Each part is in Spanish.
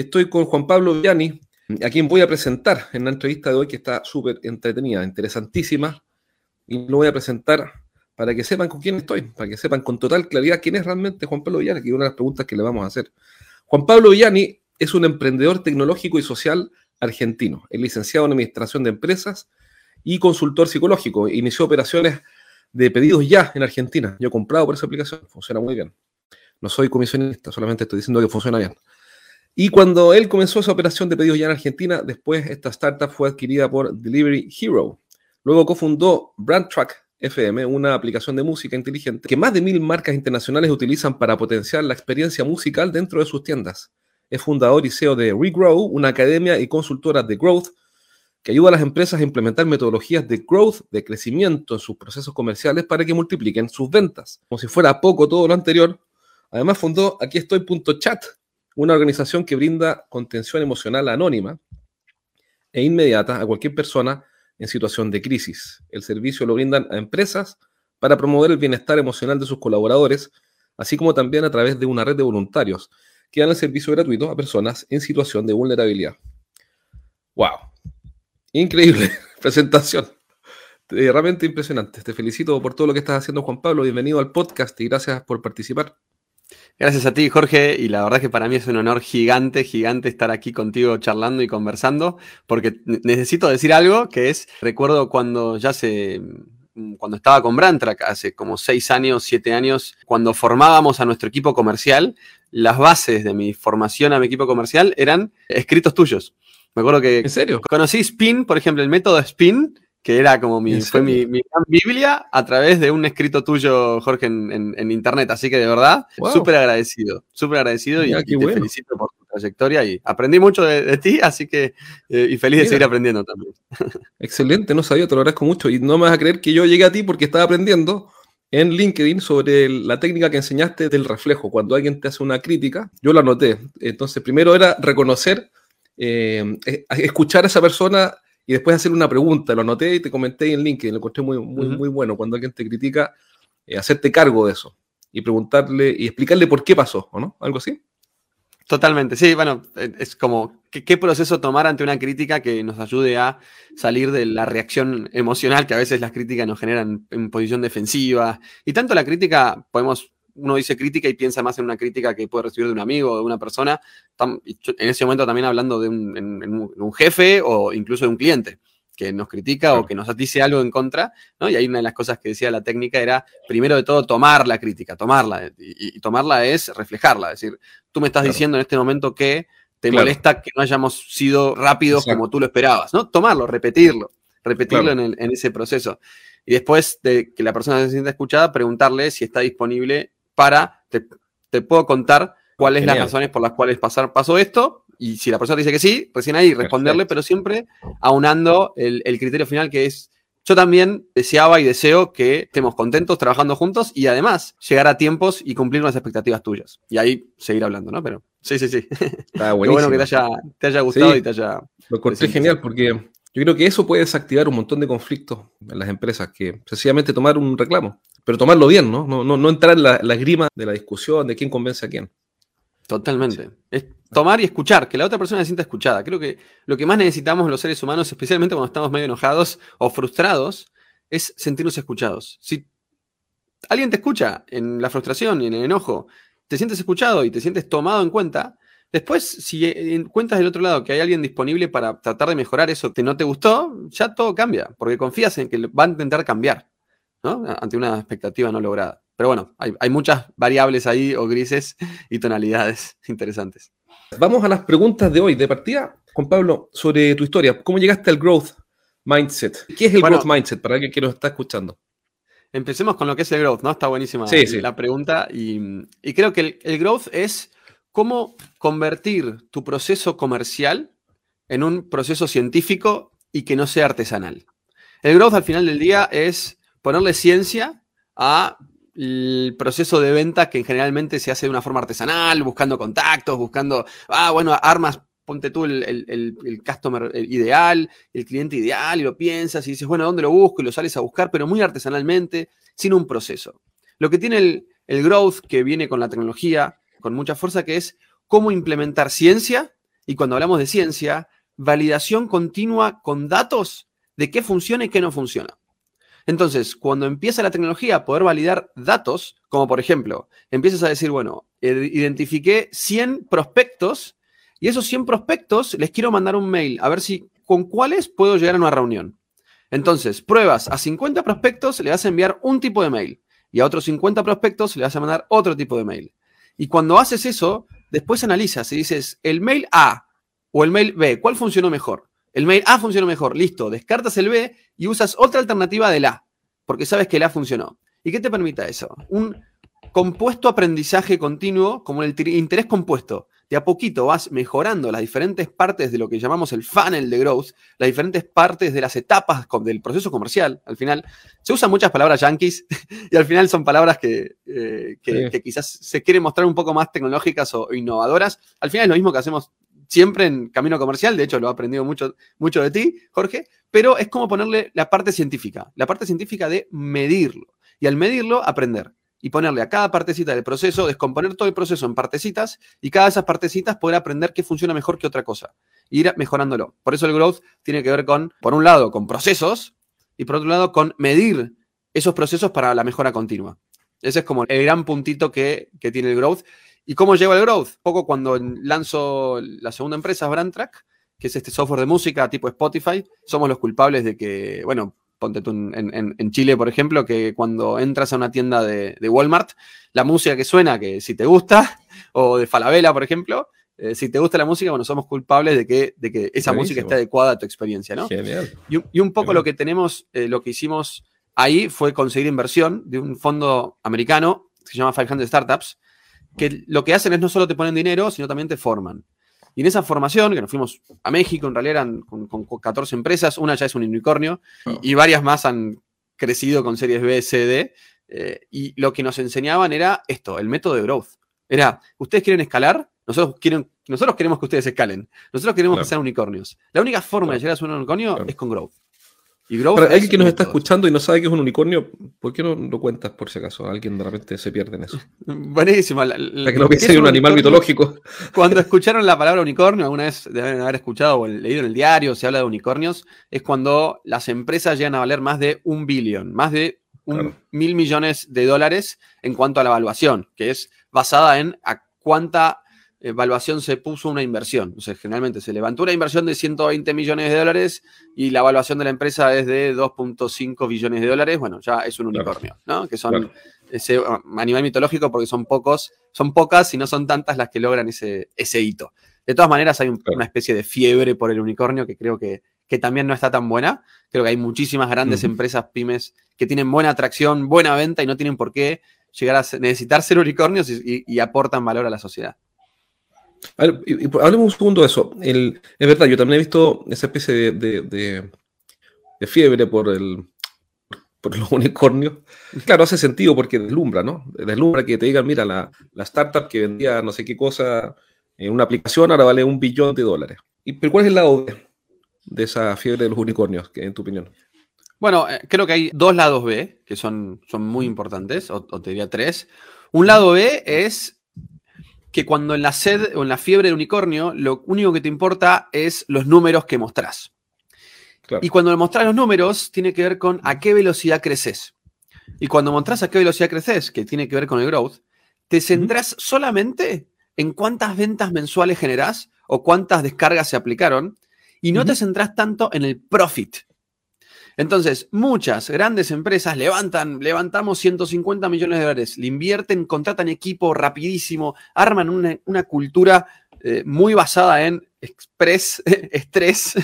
Estoy con Juan Pablo Villani, a quien voy a presentar en la entrevista de hoy, que está súper entretenida, interesantísima, y lo voy a presentar para que sepan con quién estoy, para que sepan con total claridad quién es realmente Juan Pablo Villani, que es una de las preguntas que le vamos a hacer. Juan Pablo Villani es un emprendedor tecnológico y social argentino, es licenciado en Administración de Empresas y consultor psicológico. Inició operaciones de pedidos ya en Argentina. Yo he comprado por esa aplicación, funciona muy bien. No soy comisionista, solamente estoy diciendo que funciona bien. Y cuando él comenzó esa operación de pedidos ya en Argentina, después esta startup fue adquirida por Delivery Hero. Luego cofundó Brandtrack FM, una aplicación de música inteligente que más de mil marcas internacionales utilizan para potenciar la experiencia musical dentro de sus tiendas. Es fundador y CEO de Regrow, una academia y consultora de growth que ayuda a las empresas a implementar metodologías de growth, de crecimiento en sus procesos comerciales para que multipliquen sus ventas. Como si fuera poco todo lo anterior, además fundó Aquí estoy.chat, una organización que brinda contención emocional anónima e inmediata a cualquier persona en situación de crisis. El servicio lo brindan a empresas para promover el bienestar emocional de sus colaboradores, así como también a través de una red de voluntarios que dan el servicio gratuito a personas en situación de vulnerabilidad. ¡Wow! Increíble presentación. Eh, realmente impresionante. Te felicito por todo lo que estás haciendo, Juan Pablo. Bienvenido al podcast y gracias por participar. Gracias a ti, Jorge, y la verdad es que para mí es un honor gigante, gigante estar aquí contigo charlando y conversando, porque necesito decir algo que es, recuerdo cuando ya se, cuando estaba con Brantrack, hace como seis años, siete años, cuando formábamos a nuestro equipo comercial, las bases de mi formación a mi equipo comercial eran escritos tuyos. Me acuerdo que ¿En serio? conocí Spin, por ejemplo, el método Spin, que era como mi, fue mi, gran Biblia a través de un escrito tuyo, Jorge, en, internet. Así que de verdad, súper agradecido, súper agradecido y, te felicito por tu trayectoria y aprendí mucho de, ti, así que eh, y feliz de seguir aprendiendo también. Excelente, no sabía, te lo agradezco mucho y no me vas a creer que yo llegué a ti porque estaba aprendiendo en LinkedIn sobre la técnica que enseñaste del reflejo. Cuando alguien te hace una crítica, yo la anoté. Entonces, primero era reconocer, eh, eh, escuchar a esa persona y después hacer una pregunta. Lo anoté y te comenté en LinkedIn, lo encontré muy, muy, muy bueno. Cuando alguien te critica, eh, hacerte cargo de eso y preguntarle y explicarle por qué pasó, ¿o no? Algo así. Totalmente, sí, bueno, eh, es como ¿qué, proceso tomar ante una crítica que nos ayude a salir de la reacción emocional que a veces las críticas nos generan en posición defensiva. Y tanto la crítica, podemos uno dice crítica y piensa más en una crítica que puede recibir de un amigo o de una persona, en ese momento también hablando de un, jefe o incluso de un cliente que nos critica o que nos dice algo en contra, ¿no? Y ahí una de las cosas que decía la técnica era, primero de todo, tomar la crítica, tomarla, y, tomarla es reflejarla, es decir, tú me estás diciendo en este momento que te molesta que no hayamos sido rápidos como tú lo esperabas, ¿no? Tomarlo, repetirlo, repetirlo en, en, ese proceso. Y después de que la persona se sienta escuchada, preguntarle si está disponible para, te, puedo contar cuáles son las razones por las cuales pasar, pasó esto, y si la persona dice que sí, recién ahí responderle, pero siempre aunando el, criterio final que es, yo también deseaba y deseo que estemos contentos trabajando juntos y además llegar a tiempos y cumplir las expectativas tuyas. Y ahí seguir hablando, ¿no? Pero sí, sí, sí. Está bueno que te haya, gustado y te haya... Lo encontré genial porque yo creo que eso puede desactivar un montón de conflictos en las empresas, que sencillamente tomar un reclamo pero tomarlo bien, ¿no? No, no, entrar en la, la, grima de la discusión de quién convence a quién. Totalmente. Es tomar y escuchar, que la otra persona se sienta escuchada. Creo que lo que más necesitamos los seres humanos, especialmente cuando estamos medio enojados o frustrados, es sentirnos escuchados. Si alguien te escucha en la frustración y en el enojo, te sientes escuchado y te sientes tomado en cuenta, después si encuentras del otro lado que hay alguien disponible para tratar de mejorar eso que no te gustó, ya todo cambia, porque confías en que va a intentar cambiar. Ante una expectativa no lograda. Pero bueno, hay, muchas variables ahí o grises y tonalidades interesantes. Vamos a las preguntas de hoy. De partida, Juan Pablo, sobre tu historia. ¿Cómo llegaste al growth mindset? ¿Qué es el growth mindset para alguien que nos está escuchando? Empecemos con lo que es el growth, ¿no? Está buenísima la pregunta. Y, creo que el, growth es cómo convertir tu proceso comercial en un proceso científico y que no sea artesanal. El growth al final del día es ponerle ciencia a el proceso de venta que generalmente se hace de una forma artesanal, buscando contactos, buscando, ah, bueno, armas, ponte tú el, el, customer ideal, el cliente ideal, y lo piensas y dices, bueno, ¿dónde lo busco? Y lo sales a buscar, pero muy artesanalmente, sin un proceso. Lo que tiene el, el growth que viene con la tecnología, con mucha fuerza, que es cómo implementar ciencia y cuando hablamos de ciencia, validación continua con datos de qué funciona y qué no funciona. Entonces, cuando empieza la tecnología a poder validar datos, como por ejemplo, empiezas a decir, bueno, identifiqué 100 prospectos y esos 100 prospectos les quiero mandar un mail a ver si con cuáles puedo llegar a una reunión. Entonces, pruebas a 50 prospectos, le vas a enviar un tipo de mail y a otros 50 prospectos le vas a mandar otro tipo de mail. Y cuando haces eso, después analizas y dices, el mail A o el mail B, ¿cuál funcionó mejor? El mail A funcionó mejor, listo, descartas el B y usas otra alternativa del A, porque sabes que el A funcionó. ¿Y qué te permite eso? Un compuesto aprendizaje continuo, como el interés compuesto. De a poquito vas mejorando las diferentes partes de lo que llamamos el funnel de growth, las diferentes partes de las etapas del proceso comercial. Al final, se usan muchas palabras yankees y al final son palabras que, eh, que quizás se quieren mostrar un poco más tecnológicas o innovadoras. Al final es lo mismo que hacemos siempre en camino comercial, de hecho lo he aprendido mucho, mucho de ti, Jorge, pero es como ponerle la parte científica, la parte científica de medirlo. Y al medirlo, aprender. Y ponerle a cada partecita del proceso, descomponer todo el proceso en partecitas y cada de esas partecitas poder aprender qué funciona mejor que otra cosa. E ir mejorándolo. Por eso el growth tiene que ver con, por un lado, con procesos y por otro lado, con medir esos procesos para la mejora continua. Ese es como el gran puntito que, que tiene el growth. ¿Y cómo lleva el growth? Poco cuando lanzo la segunda empresa, Brandtrack, que es este software de música tipo Spotify, somos los culpables de que, bueno, ponte tú en, Chile, por ejemplo, que cuando entras a una tienda de, Walmart, la música que suena, que si te gusta, o de Falabella, por ejemplo, eh, si te gusta la música, bueno, somos culpables de que, de que esa música esté adecuada a tu experiencia, ¿no? Genial. Y, un poco lo que tenemos, eh, lo que hicimos ahí fue conseguir inversión de un fondo americano que se llama 500 Startups, que lo que hacen es no solo te ponen dinero, sino también te forman. Y en esa formación, que nos fuimos a México, en realidad eran con, 14 empresas, una ya es un unicornio oh. y, varias más han crecido con series B, C, D. Eh, y lo que nos enseñaban era esto, el método de growth. Era, ustedes quieren escalar, nosotros, quieren, nosotros queremos que ustedes escalen. Nosotros queremos que sean unicornios. La única forma de llegar a ser un unicornio es con growth. Y alguien que nos está escuchando y no sabe que es un unicornio, ¿por qué no lo cuentas por si acaso? Alguien de repente se pierde en eso. Buenísimo. La, que no piense un, un animal mitológico. Cuando escucharon la palabra unicornio, alguna vez deben haber escuchado o leído en el diario, se habla de unicornios, es cuando las empresas llegan a valer más de un billón, más de un mil millones de dólares en cuanto a la evaluación, que es basada en a cuánta evaluación se puso una inversión. O sea, generalmente se levantó una inversión de 120 millones de dólares y la evaluación de la empresa es de 2.5 billones de dólares. Bueno, ya es un unicornio, ¿no? Que son ese, a nivel mitológico porque son pocos, son pocas y no son tantas las que logran ese, ese hito. De todas maneras, hay una especie de fiebre por el unicornio que creo que, que también no está tan buena. Creo que hay muchísimas grandes empresas, pymes, que tienen buena atracción, buena venta y no tienen por qué llegar a necesitar ser unicornios y aportan valor a la sociedad. Hablemos un segundo de eso. es verdad, yo también he visto esa especie de, fiebre por, los unicornios. Claro, hace sentido porque deslumbra, ¿no? Deslumbra que te digan, mira, la, startup que vendía no sé qué cosa en una aplicación ahora vale un billón de dólares. ¿Y pero cuál es el lado B de esa fiebre de los unicornios, en tu opinión? Bueno, eh, creo que hay dos lados B que son, son muy importantes, o, o te diría tres. Un lado B es que cuando en la sed o en la fiebre del unicornio, lo único que te importa es los números que mostrás. Y cuando mostrás los números, tiene que ver con a qué velocidad creces. Y cuando mostrás a qué velocidad creces, que tiene que ver con el growth, te centrás solamente en cuántas ventas mensuales generás o cuántas descargas se aplicaron y no te centrás tanto en el profit. Entonces, muchas grandes empresas levantan, levantamos 150 millones de dólares, le invierten, contratan equipo rapidísimo, arman una, cultura eh, muy basada en express, estrés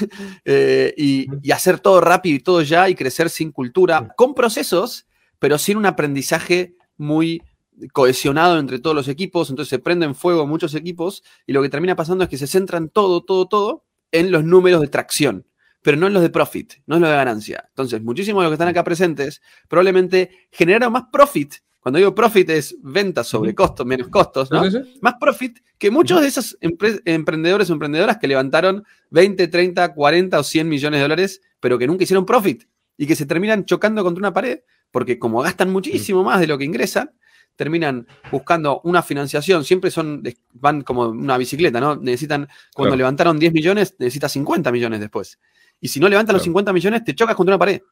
eh, y, y, hacer todo rápido y todo ya y crecer sin cultura, con procesos, pero sin un aprendizaje muy cohesionado entre todos los equipos, entonces se prenden fuego muchos equipos y lo que termina pasando es que se centran todo, todo, todo en los números de tracción pero no en los de profit, no en los de ganancia. Entonces, muchísimos de los que están acá presentes probablemente generaron más profit. Cuando digo profit es ventas sobre costos, menos costos, ¿no? Más profit que muchos de esos emprendedores o emprendedoras que levantaron 20, 30, 40 o 100 millones de dólares, pero que nunca hicieron profit y que se terminan chocando contra una pared porque como gastan muchísimo más de lo que ingresan, terminan buscando una financiación, siempre son, van como una bicicleta, ¿no? Necesitan, cuando levantaron 10 millones, necesitas 50 millones después. Y si no levantas los 50 millones, te chocas contra una pared.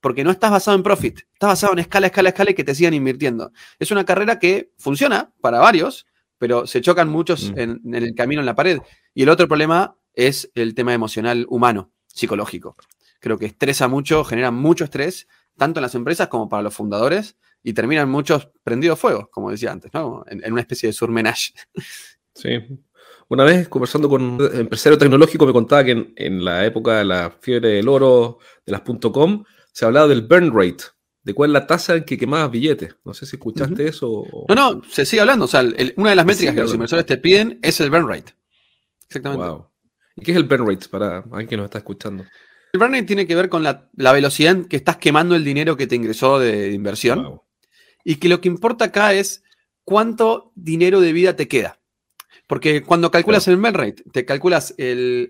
Porque no estás basado en profit, estás basado en escala, escala, escala y que te sigan invirtiendo. Es una carrera que funciona para varios, pero se chocan muchos mm. en, el camino en la pared. Y el otro problema es el tema emocional humano, psicológico. Creo que estresa mucho, genera mucho estrés, tanto en las empresas como para los fundadores, y terminan muchos prendidos fuego, como decía antes, ¿no? En, una especie de surmenage. Sí. Una vez conversando con un empresario tecnológico me contaba que en, la época de la fiebre del oro, de las .com, se hablaba del burn rate, de cuál es la tasa en que quemabas billetes. No sé si escuchaste eso. No, no, se sigue hablando. O sea, una de las métricas que los inversores te piden es el burn rate. Exactamente. ¿Y qué es el burn rate para alguien que nos está escuchando? El burn rate tiene que ver con la, velocidad en que estás quemando el dinero que te ingresó de, inversión. Y que lo que importa acá es cuánto dinero de vida te queda. Porque cuando calculas el burn rate, te calculas el,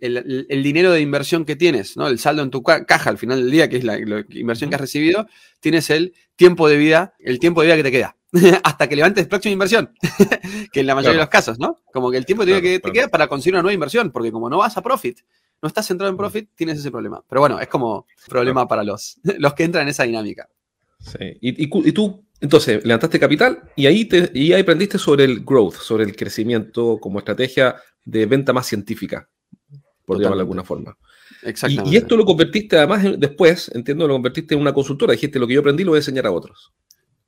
dinero de inversión que tienes, ¿no? El saldo en tu caja al final del día, que es la, inversión que has recibido, tienes el tiempo de vida, el tiempo de vida que te queda. hasta que levantes próxima inversión. que en la mayoría de los casos, ¿no? Como que el tiempo de vida que te queda para conseguir una nueva inversión, porque como no vas a profit, no estás centrado en profit, tienes ese problema. Pero bueno, es como problema para los, los que entran en esa dinámica. Sí. y tú entonces, levantaste capital y ahí, te, y ahí aprendiste sobre el growth, sobre el crecimiento como estrategia de venta más científica, por llamarlo de alguna forma. Exactamente. Y, esto lo convertiste además después, entiendo, lo convertiste en una consultora. Dijiste, lo que yo aprendí lo voy a enseñar a otros.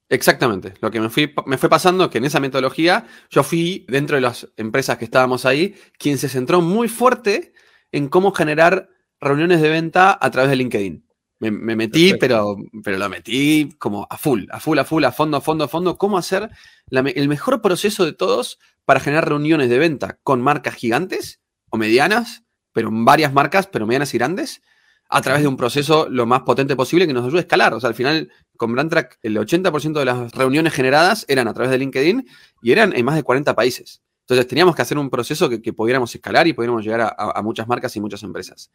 Exactamente. Lo que me, fui, me fue pasando es que en esa metodología yo fui, dentro de las empresas que estábamos ahí, quien se centró muy fuerte en cómo generar reuniones de venta a través de LinkedIn. Me, metí, pero, pero lo metí como a full, a full, a full, a fondo, a fondo, a fondo. ¿Cómo hacer el mejor proceso de todos para generar reuniones de venta con marcas gigantes o medianas, pero varias marcas, pero medianas y grandes, a través de un proceso lo más potente posible que nos ayude a escalar? O sea, al final, con Brandtrack, el 80% de las reuniones generadas eran a través de LinkedIn y eran en más de 40 países. Entonces teníamos que hacer un proceso que, pudiéramos escalar y pudiéramos llegar a, muchas marcas y muchas empresas.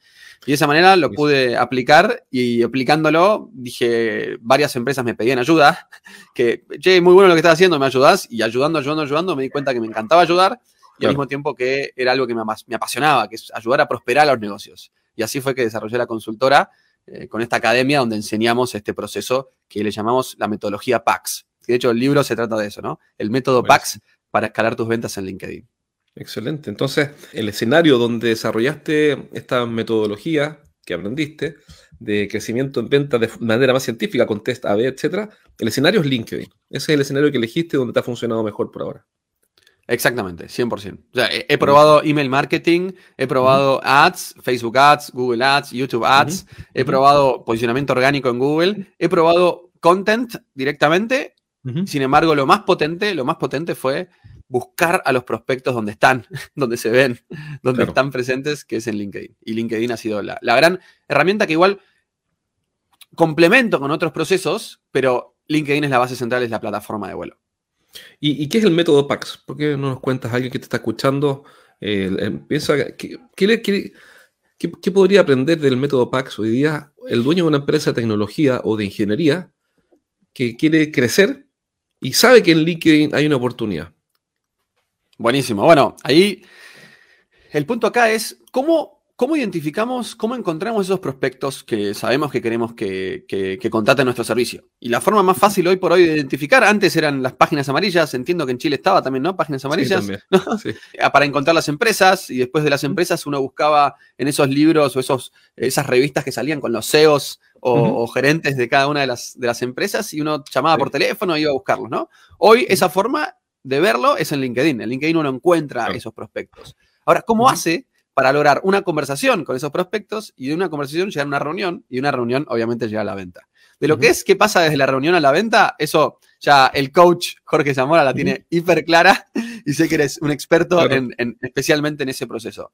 Y de esa manera lo pude aplicar y aplicándolo dije, varias empresas me pedían ayuda, que, che, muy bueno lo que estás haciendo, me ayudas. Y ayudando, ayudando, ayudando, me di cuenta que me encantaba ayudar y al mismo tiempo que era algo que me, me, apasionaba, que es ayudar a prosperar a los negocios. Y así fue que desarrollé la consultora eh, con esta academia donde enseñamos este proceso que le llamamos la metodología PAX. De hecho, el libro se trata de eso, ¿no? El método PAX para escalar tus ventas en LinkedIn. Excelente. Entonces, el escenario donde desarrollaste esta metodología que aprendiste de crecimiento en ventas de manera más científica, con test A-B, etcétera, el escenario es LinkedIn. Ese es el escenario que elegiste donde te ha funcionado mejor por ahora. Exactamente, 100%. O sea, he, probado email marketing, he probado ads, Facebook ads, Google ads, YouTube ads, he probado posicionamiento orgánico en Google, he probado content directamente sin embargo, lo más potente, lo más potente fue buscar a los prospectos donde están, donde se ven, donde están presentes, que es en LinkedIn. Y LinkedIn ha sido la, gran herramienta que igual complemento con otros procesos, pero LinkedIn es la base central, es la plataforma de vuelo. ¿Y, qué es el método PAX? ¿Por qué no nos cuentas a alguien que te está escuchando? Eh, piensa, ¿qué, qué podría aprender del método PAX hoy día el dueño de una empresa de tecnología o de ingeniería que quiere crecer y sabe que en LinkedIn hay una oportunidad. Buenísimo. Bueno, ahí el punto acá es cómo, cómo identificamos, cómo encontramos esos prospectos que sabemos que queremos que, que, contraten nuestro servicio. Y la forma más fácil hoy por hoy de identificar, antes eran las páginas amarillas, entiendo que en Chile estaba también, ¿no? Páginas amarillas. Sí, Para encontrar las empresas y después de las empresas uno buscaba en esos libros o esos, esas revistas que salían con los CEOs o, gerentes de cada una de las, de las empresas y uno llamaba por teléfono e iba a buscarlos, ¿no? Hoy esa forma de verlo es en LinkedIn. En LinkedIn uno encuentra esos prospectos. Ahora, ¿cómo hace para lograr una conversación con esos prospectos y de una conversación llegar a una reunión y de una reunión obviamente llegar a la venta? De lo que es qué pasa desde la reunión a la venta, eso ya el coach Jorge Zamora la tiene hiper clara y sé que eres un experto especialmente en ese proceso.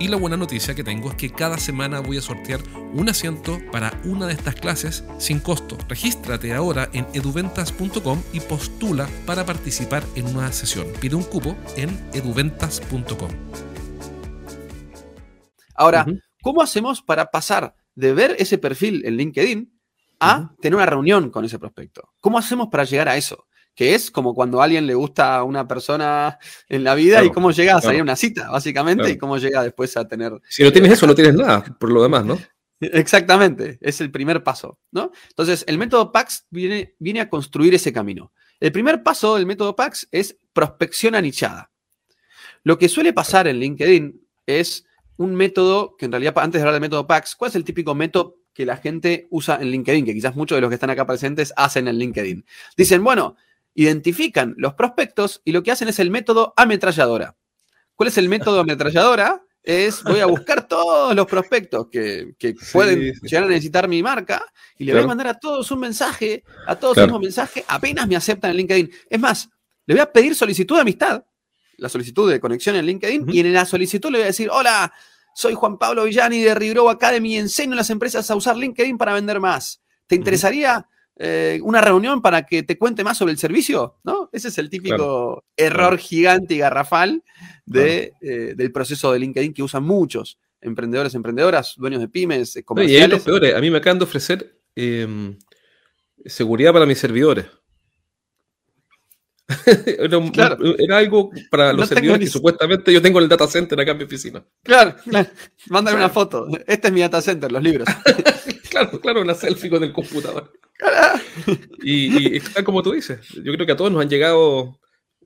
Y la buena noticia que tengo es que cada semana voy a sortear un asiento para una de estas clases sin costo. Regístrate ahora en eduventas.com y postula para participar en una sesión. Pide un cupo en eduventas.com. Ahora, ¿cómo hacemos para pasar de ver ese perfil en LinkedIn a tener una reunión con ese prospecto? ¿Cómo hacemos para llegar a eso? Que es como cuando a alguien le gusta a una persona en la vida y cómo llega a salir una cita, básicamente, y cómo llega después a tener... Si no tienes eso, no tienes nada, por lo demás, ¿no? Exactamente, es el primer paso, ¿no? Entonces, el método PAX viene, viene a construir ese camino. El primer paso del método PAX es prospección anichada. Lo que suele pasar en LinkedIn es un método que en realidad, antes de hablar del método PAX, ¿cuál es el típico método que la gente usa en LinkedIn? Que quizás muchos de los que están acá presentes hacen en LinkedIn. Dicen, bueno, identifican los prospectos y lo que hacen es el método ametralladora. ¿Cuál es el método ametralladora? Es voy a buscar todos los prospectos que, pueden llegar a necesitar mi marca y le voy a mandar a todos un mensaje, a todos un mismo mensaje, apenas me aceptan en LinkedIn. Es más, le voy a pedir solicitud de amistad, la solicitud de conexión en LinkedIn, y en la solicitud le voy a decir, hola, soy Juan Pablo Villani de Ribro Academy y enseño a las empresas a usar LinkedIn para vender más. ¿Te interesaría eh, una reunión para que te cuente más sobre el servicio, ¿no? Ese es el típico error gigante y garrafal de, eh, del proceso de LinkedIn que usan muchos emprendedores, emprendedoras, dueños de pymes, comerciales. Y los peores, a mí me acaban de ofrecer em, seguridad para mis servidores. era, algo para los servidores que supuestamente yo tengo en el data center acá en mi oficina. Claro, claro. Mándame una foto. Este es mi data center, los libros. claro, claro, una selfie con el computador. y, y como tú dices, yo creo que a todos nos han llegado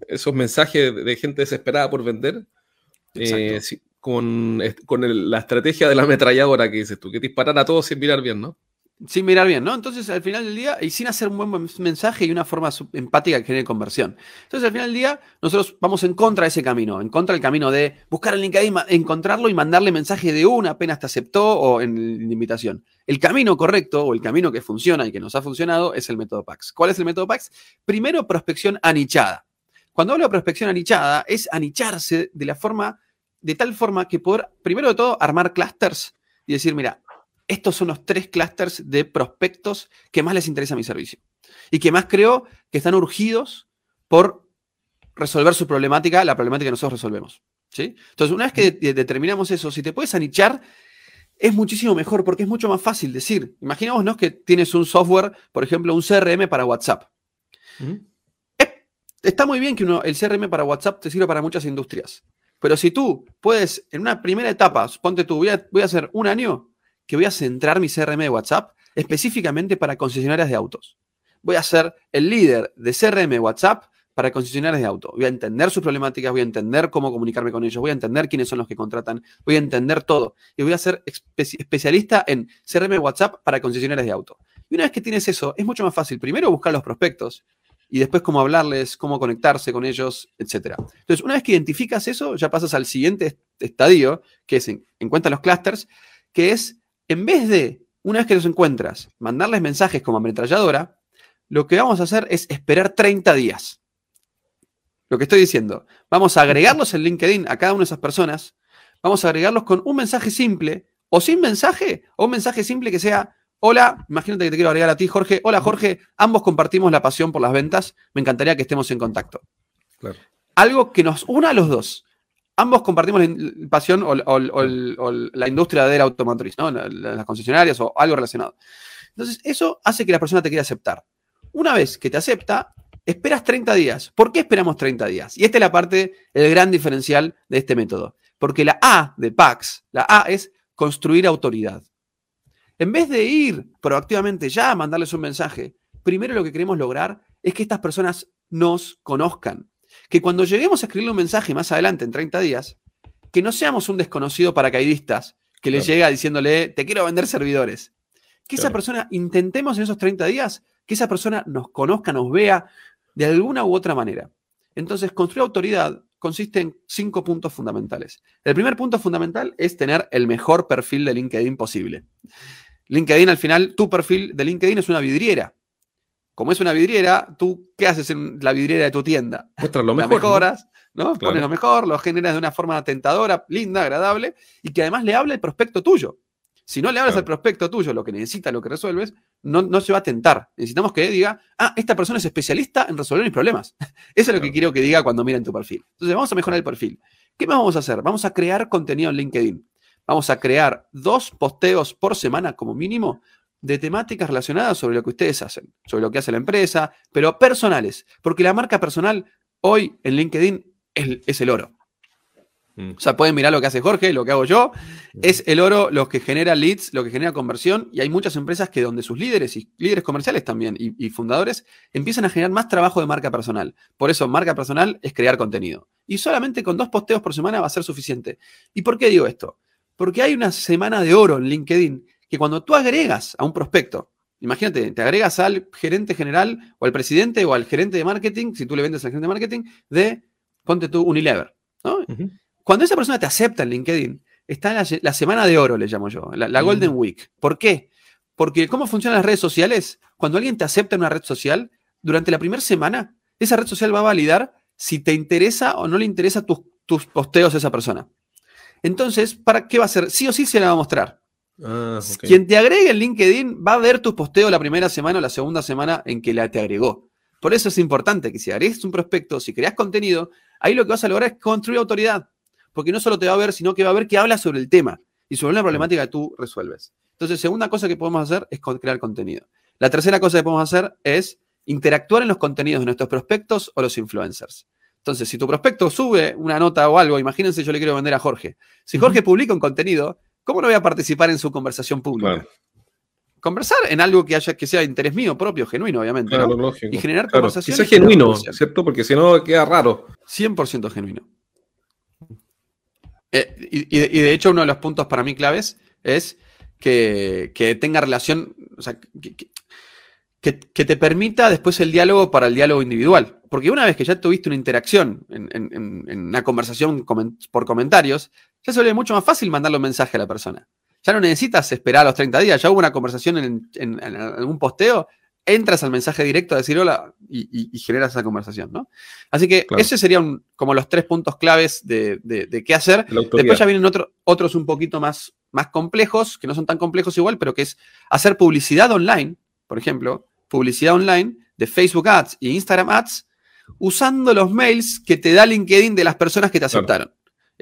esos mensajes de gente desesperada por vender. Eh, con, la estrategia de la ametralladora que dices tú, que disparan a todos sin mirar bien, ¿no? Sin mirar bien, ¿no? Entonces, al final del día, y sin hacer un buen mensaje y una forma empática que genere conversión. Entonces, al final del día, nosotros vamos en contra de ese camino, en contra del camino de buscar el LinkedIn, encontrarlo y mandarle mensaje de una apenas te aceptó o en invitación. El camino correcto o el camino que funciona y que nos ha funcionado es el método PAX. ¿Cuál es el método PAX? Primero, prospección anichada. Cuando hablo de prospección anichada, es anicharse de la forma, de tal forma que poder, primero de todo, armar clusters y decir, mira, estos son los tres clusters de prospectos que más les interesa mi servicio. Y que más creo que están urgidos por resolver su problemática, la problemática que nosotros resolvemos. ¿sí? Entonces, una vez que determinamos eso, si te puedes anichar, es muchísimo mejor porque es mucho más fácil decir. Imaginémonos que tienes un software, por ejemplo, un CRM para WhatsApp. está muy bien que uno, el CRM para WhatsApp te sirva para muchas industrias. Pero si tú puedes, en una primera etapa, ponte tú, voy voy a hacer un año que voy a centrar mi CRM de WhatsApp específicamente para concesionarias de autos. Voy a ser el líder de CRM de WhatsApp para concesionarias de autos. Voy a entender sus problemáticas, voy a entender cómo comunicarme con ellos, voy a entender quiénes son los que contratan, voy a entender todo. Y voy a ser especialista en CRM de WhatsApp para concesionarias de autos. Y una vez que tienes eso, es mucho más fácil primero buscar los prospectos y después cómo hablarles, cómo conectarse con ellos, etc. Entonces, una vez que identificas eso, ya pasas al siguiente estadio, que es en, en cuenta los clusters, que es en vez de, una vez que los encuentras, mandarles mensajes como ametralladora, lo que vamos a hacer es esperar 30 días. Lo que estoy diciendo, vamos a agregarlos en LinkedIn a cada una de esas personas, vamos a agregarlos con un mensaje simple, o sin mensaje, o un mensaje simple que sea, hola, imagínate que te quiero agregar a ti, Jorge, hola Jorge, ambos compartimos la pasión por las ventas, me encantaría que estemos en contacto. Algo que nos una a los dos ambos compartimos la pasión o, la industria del automotriz, ¿no? Las concesionarias o algo relacionado. Entonces, eso hace que la persona te quiera aceptar. Una vez que te acepta, esperas 30 días. ¿Por qué esperamos 30 días? Y esta es la parte, el gran diferencial de este método. Porque la A de PAX, la A es construir autoridad. En vez de ir proactivamente ya a mandarles un mensaje, primero lo que queremos lograr es que estas personas nos conozcan, que cuando lleguemos a escribirle un mensaje más adelante, en 30 días, que no seamos un desconocido paracaidistas que le llega diciéndole, te quiero vender servidores. Que esa persona, intentemos en esos 30 días, que esa persona nos conozca, nos vea de alguna u otra manera. Entonces, construir autoridad consiste en cinco puntos fundamentales. El primer punto fundamental es tener el mejor perfil de LinkedIn posible. LinkedIn, al final, tu perfil de LinkedIn es una vidriera. Como es una vidriera, tú, ¿qué haces en la vidriera de tu tienda? Muestras lo La mejor. ¿no? mejoras, ¿no? Claro. Pones lo mejor, lo generas de una forma tentadora, linda, agradable, y que además le hable el prospecto tuyo. Si no le hablas Claro. al prospecto tuyo lo que necesita, lo que resuelves, no, no se va a tentar. Necesitamos que diga, ah, esta persona es especialista en resolver mis problemas. Eso es lo que quiero que diga cuando miren tu perfil. Entonces, vamos a mejorar el perfil. ¿Qué más vamos a hacer? Vamos a crear contenido en LinkedIn. Vamos a crear dos posteos por semana como mínimo de temáticas relacionadas sobre lo que ustedes hacen, sobre lo que hace la empresa, pero personales, porque la marca personal hoy en LinkedIn es, es el oro. Mm. O sea, pueden mirar lo que hace Jorge, lo que hago yo. Es el oro lo que genera leads, lo que genera conversión. Y hay muchas empresas que donde sus líderes y líderes comerciales también y, y fundadores empiezan a generar más trabajo de marca personal. Por eso, marca personal es crear contenido. Y solamente con dos posteos por semana va a ser suficiente. ¿Y por qué digo esto? Porque hay una semana de oro en LinkedIn que cuando tú agregas a un prospecto, imagínate, te agregas al gerente general o al presidente o al gerente de marketing, si tú le vendes al gerente de marketing, de, ponte tú, Unilever. Cuando esa persona te acepta en LinkedIn, está la, la semana de oro, le llamo yo, la, la Mm. Golden Week. ¿Por qué? Porque ¿cómo funcionan las redes sociales? Cuando alguien te acepta en una red social, durante la primera semana, esa red social va a validar si te interesa o no le interesa tus, tus posteos a esa persona. Entonces, ¿para qué va a hacer? Sí o sí se la va a mostrar. Ah. Quien te agregue en LinkedIn va a ver tus posteos la primera semana o la segunda semana en que la te agregó. Por eso es importante que si agregues un prospecto, si creas contenido, ahí lo que vas a lograr es construir autoridad. Porque no solo te va a ver, sino que va a ver que habla sobre el tema y sobre una problemática que tú resuelves. Entonces, segunda cosa que podemos hacer es crear contenido. La tercera cosa que podemos hacer es interactuar en los contenidos de nuestros prospectos o los influencers. Entonces, si tu prospecto sube una nota o algo, imagínense yo le quiero vender a Jorge. Si Jorge publica un contenido, ¿cómo no voy a participar en su conversación pública? Claro, conversar en algo que haya que sea de interés mío propio, genuino, obviamente. Y generar Claro, conversaciones. Que sea genuino. ¿cierto? Porque si no queda raro. 100% genuino. Eh, y, y de, hecho, uno de los puntos para mí claves es que, que tenga relación, o sea, que, que- que- que te permita después el diálogo para el diálogo individual. Porque una vez que ya tuviste una interacción en, en- una conversación por comentarios, ya se vuelve mucho más fácil mandarle un mensaje a la persona. Ya no necesitas esperar a los 30 días, ya hubo una conversación en, en- en algún posteo, entras al mensaje directo a decir hola y, y- y generas esa conversación, ¿no? Así que Claro. esos serían como los tres puntos claves de, de- de qué hacer. Después ya vienen otro- otros un poquito más, más complejos, que no son tan complejos igual, pero que es hacer publicidad online, por ejemplo, publicidad online de Facebook Ads y Instagram Ads, usando los mails que te da LinkedIn de las personas que te Claro.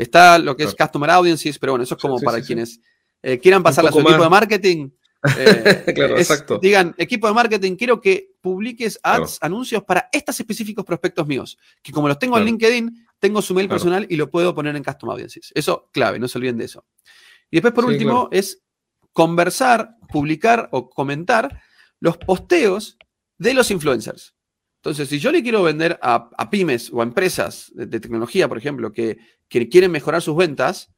Está lo que es Customer Audiences, pero bueno, eso es como sí, para sí, quienes eh, quieran pasarle a su equipo de marketing. eh, Claro, es- exacto. Digan, equipo de marketing, quiero que publiques Claro. ads, anuncios para estos específicos prospectos míos, que como los tengo en. LinkedIn, tengo su mail personal y lo puedo poner en Custom Audiences. Eso, clave, no se olviden de eso. Y después, por Sí, último, es conversar, publicar o comentar los posteos de los influencers. Entonces, si yo le quiero vender a, a pymes o a empresas de, de tecnología, por ejemplo, que, que quieren mejorar sus ventas,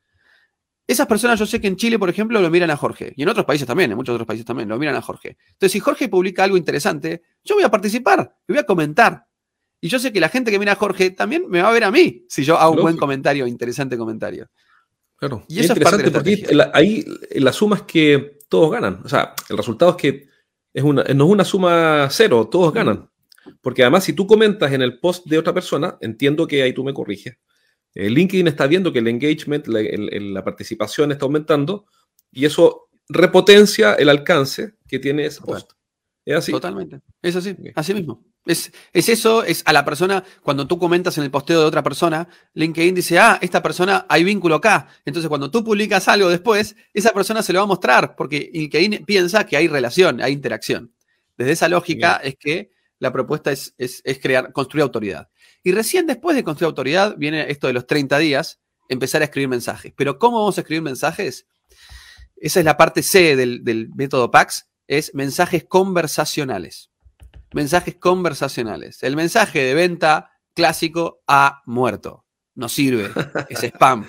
esas personas yo sé que en Chile, por ejemplo, lo miran a Jorge. Y en otros países también, en muchos otros países también, lo miran a Jorge. Entonces, si Jorge publica algo interesante, yo voy a participar, y voy a comentar. Y yo sé que la gente que mira a Jorge también me va a ver a mí si yo hago un buen comentario, interesante comentario. Claro. Y es eso es parte de interesante la porque la- ahí la suma es que todos ganan. O sea, el resultado es que es una, no es una suma cero, todos ganan. Porque además, si tú comentas en el post de otra persona, entiendo que ahí tú me corriges. eh, LinkedIn está viendo que el engagement, la, el- el- la participación está aumentando y eso repotencia el alcance que tiene ese Total. post. ¿Es así? Totalmente. Es así, Ok. así mismo. Es, es eso, es a la persona, cuando tú comentas en el posteo de otra persona, LinkedIn dice, ah, esta persona hay vínculo acá. Entonces, cuando tú publicas algo después, esa persona se lo va a mostrar, porque LinkedIn piensa que hay relación, hay interacción. Desde esa lógica es que la propuesta es, es- es crear, construir autoridad. Y recién después de construir autoridad viene esto de los 30 días, empezar a escribir mensajes. Pero ¿cómo vamos a escribir mensajes? Esa es la parte C del, del método PAX, es mensajes conversacionales. Mensajes conversacionales. El mensaje de venta clásico ha muerto. No sirve. Es spam.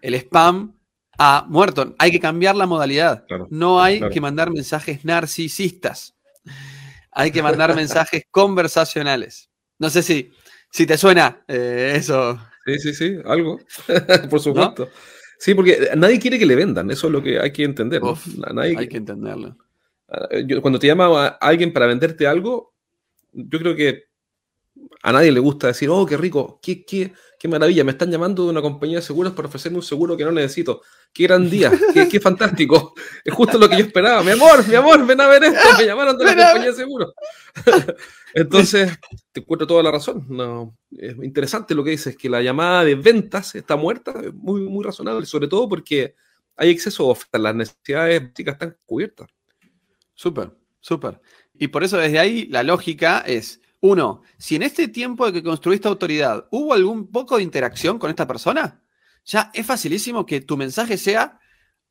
El spam ha muerto. Hay que cambiar la modalidad. Claro, No hay claro. que mandar mensajes narcisistas. Hay que mandar mensajes conversacionales. No sé si, si te suena eh, eso. Sí, sí, sí, algo. Por supuesto. Sí, porque nadie quiere que le vendan, eso es lo que hay que entender. ¿no? Uf, Na- nadie- Hay que entenderlo. yo- cuando te llama a alguien para venderte algo, yo creo que a nadie le gusta decir, oh, qué rico, qué, qué, qué maravilla, me están llamando de una compañía de seguros para ofrecerme un seguro que no necesito. Qué gran día, qué, fantástico. Es justo lo que yo esperaba. Mi amor, mi amor, ven a ver esto. Me llamaron de la compañía de seguros. Entonces, te encuentro toda la razón. No, es interesante lo que dices, que la llamada de ventas está muerta, es muy, muy razonable, sobre todo porque hay exceso de ofertas, las necesidades básicas están cubiertas. Súper, súper. Y por eso desde ahí la lógica es, uno, si en este tiempo de que construiste autoridad hubo algún poco de interacción con esta persona, ya es facilísimo que tu mensaje sea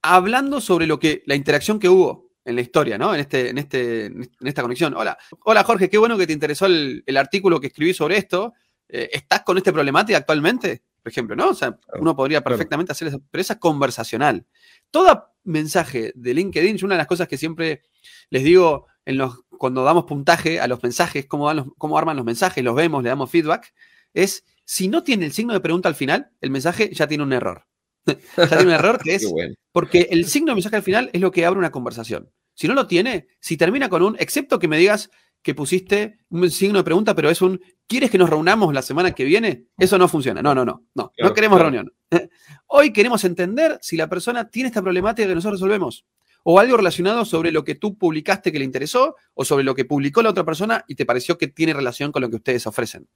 hablando sobre lo que, la interacción que hubo en la historia, ¿no? En, este, en, este, en esta conexión. Hola, hola Jorge, qué bueno que te interesó el, artículo que escribí sobre esto. Eh, ¿Estás con esta problemática actualmente? Por ejemplo, ¿no? O sea, uno podría perfectamente hacer eso, pero esa es conversacional. Todo mensaje de LinkedIn, una de las cosas que siempre les digo en los, cuando damos puntaje a los mensajes, cómo, cómo arman los mensajes, los vemos, le damos feedback, es si no tiene el signo de pregunta al final, el mensaje ya tiene un error. ya tiene un error que es porque el signo de mensaje al final es lo que abre una conversación. Si no lo tiene, si termina con un, excepto que me digas que pusiste un signo de pregunta, pero es un, ¿quieres que nos reunamos la semana que viene? Eso no funciona. No, no, no, no, no queremos reunión. Hoy queremos entender si la persona tiene esta problemática que nosotros resolvemos. O algo relacionado sobre lo que tú publicaste que le interesó, o sobre lo que publicó la otra persona y te pareció que tiene relación con lo que ustedes ofrecen.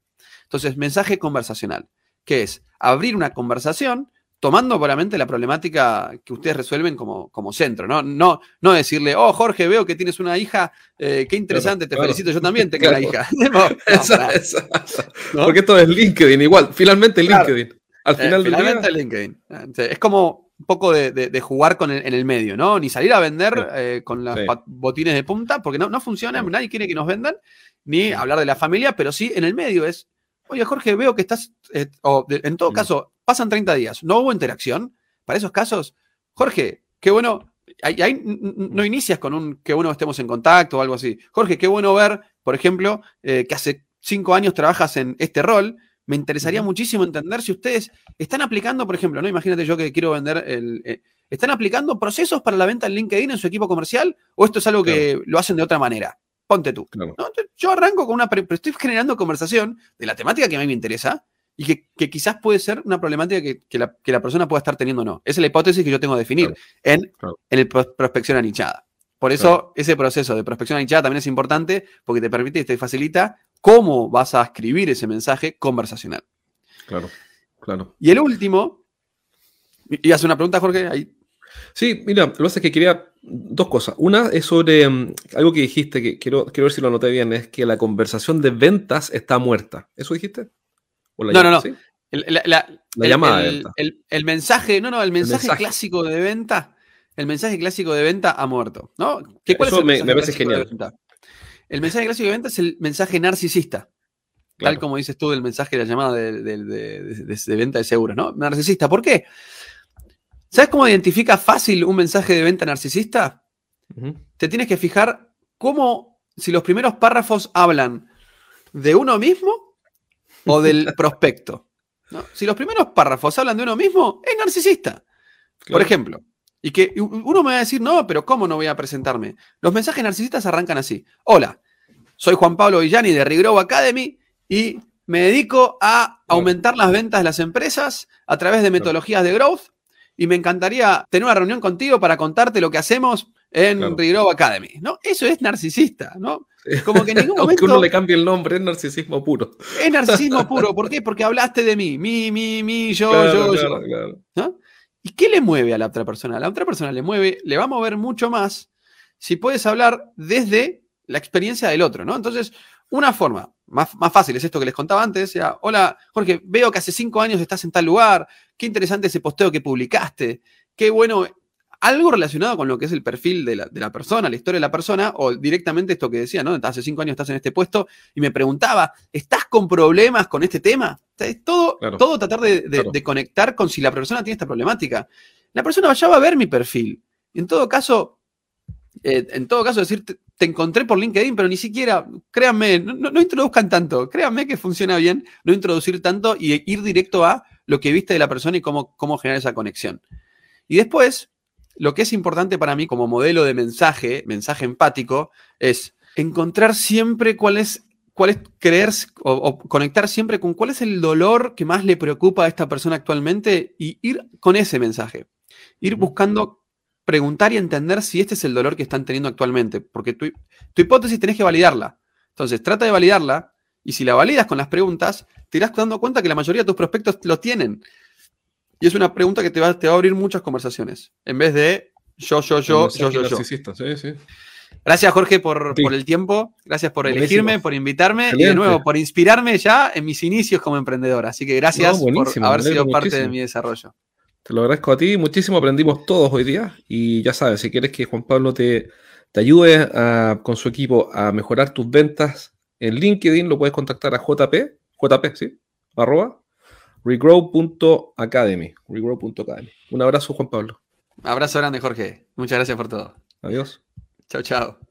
Entonces, mensaje conversacional, que es abrir una conversación tomando puramente la problemática que ustedes resuelven como, como centro, ¿no? ¿no? No decirle, oh, Jorge, veo que tienes una hija, eh, qué interesante, te felicito, yo también tengo una hija. Porque todo es LinkedIn, igual, finalmente LinkedIn. Al eh, final finalmente LinkedIn. Es como un poco de, jugar con en el medio, ¿no? Ni salir a vender eh, con las botines de punta, porque no, no funciona, nadie quiere que nos vendan, ni hablar de la familia, pero sí en el medio es, oye Jorge, veo que estás, o en todo caso, pasan 30 días, no hubo interacción. Para esos casos, Jorge, qué bueno, ahí, no inicias con un qué bueno estemos en contacto o algo así. Jorge, qué bueno ver, por ejemplo, eh, que hace cinco años trabajas en este rol. Me interesaría muchísimo entender si ustedes están aplicando, por ejemplo, ¿no? Imagínate yo que quiero vender el. Eh, ¿Están aplicando procesos para la venta en LinkedIn en su equipo comercial? ¿O esto es algo que lo hacen de otra manera? Ponte tú. Yo arranco con una. Pero estoy generando conversación de la temática que a mí me interesa y que, quizás puede ser una problemática que, la, persona pueda estar teniendo o no. Esa es la hipótesis que yo tengo que definir en, el prospección anichada. Por eso ese proceso de prospección anichada también es importante porque te permite y te facilita cómo vas a escribir ese mensaje conversacional. Claro, claro. Y el último, y hace una pregunta, Jorge, ahí. Sí, mira, lo que pasa es que quería dos cosas. Una es sobre mm, algo que dijiste, que quiero, quiero ver si lo anoté bien, es que la conversación de ventas está muerta. ¿Eso dijiste? no, no, no. la, llamada. El, mensaje, no, no, el mensaje, clásico de venta, el mensaje clásico de venta ha muerto, ¿no? ¿Qué, cuál Eso me, parece genial. El mensaje clásico de venta es el mensaje narcisista. Tal como dices tú del mensaje de la llamada de, venta de seguros, ¿no? Narcisista. ¿Por qué? ¿Sabes cómo identifica fácil un mensaje de venta narcisista? Te tienes que fijar cómo, si los primeros párrafos hablan de uno mismo o del prospecto. Si los primeros párrafos hablan de uno mismo, es narcisista. Por ejemplo. Y que uno me va a decir, no, pero ¿cómo no voy a presentarme? Los mensajes narcisistas arrancan así. Hola, soy Juan Pablo Villani de Regrow Academy y me dedico a aumentar las ventas de las empresas a través de metodologías de growth y me encantaría tener una reunión contigo para contarte lo que hacemos en claro. Academy. ¿no? Eso es narcisista, ¿no? Como que en ningún momento. Aunque uno le cambie el nombre, es narcisismo puro. Es narcisismo puro. ¿Por qué? Porque hablaste de mí. Mi, mi, mi, yo, yo, yo. ¿Y qué le mueve a la otra persona? A la otra persona le mueve, le va a mover mucho más si puedes hablar desde la experiencia del otro, ¿no? Entonces, una forma más, más fácil es esto que les contaba antes, sea, hola Jorge, veo que hace cinco años estás en tal lugar, qué interesante ese posteo que publicaste, qué bueno algo relacionado con lo que es el perfil de la, persona, la historia de la persona, o directamente esto que decía, ¿no? Hace cinco años estás en este puesto y me preguntaba, ¿estás con problemas con este tema? es todo, todo tratar de, conectar con si la persona tiene esta problemática. La persona ya va a ver mi perfil. En todo caso, eh, en todo caso, decir, te, encontré por LinkedIn, pero ni siquiera, créanme, no, introduzcan tanto, créanme que funciona bien no introducir tanto y ir directo a lo que viste de la persona y cómo, cómo generar esa conexión. Y después, lo que es importante para mí como modelo de mensaje, mensaje empático, es encontrar siempre cuál es, cuál es creer o, conectar siempre con cuál es el dolor que más le preocupa a esta persona actualmente y ir con ese mensaje. Ir buscando preguntar y entender si este es el dolor que están teniendo actualmente, porque tu, tu hipótesis tenés que validarla. Entonces, trata de validarla y si la validas con las preguntas, te irás dando cuenta que la mayoría de tus prospectos lo tienen. Y es una pregunta que te va, te va a abrir muchas conversaciones, en vez de yo, yo, yo, yo, yo, yo. Sí, sí. Gracias, Jorge, por, el tiempo. Gracias por elegirme, por invitarme y de nuevo por inspirarme ya en mis inicios como emprendedor. Así que gracias por haber sido parte de mi desarrollo. Te lo agradezco a ti. Muchísimo aprendimos todos hoy día. Y ya sabes, si quieres que Juan Pablo te, te ayude con su equipo a mejorar tus ventas en LinkedIn, lo puedes contactar a JP, JP, ¿sí? Arroba regrow.academy. Regrow.academy. Un abrazo, Juan Pablo. Abrazo grande, Jorge. Muchas gracias por todo. Adiós. Chao, chao.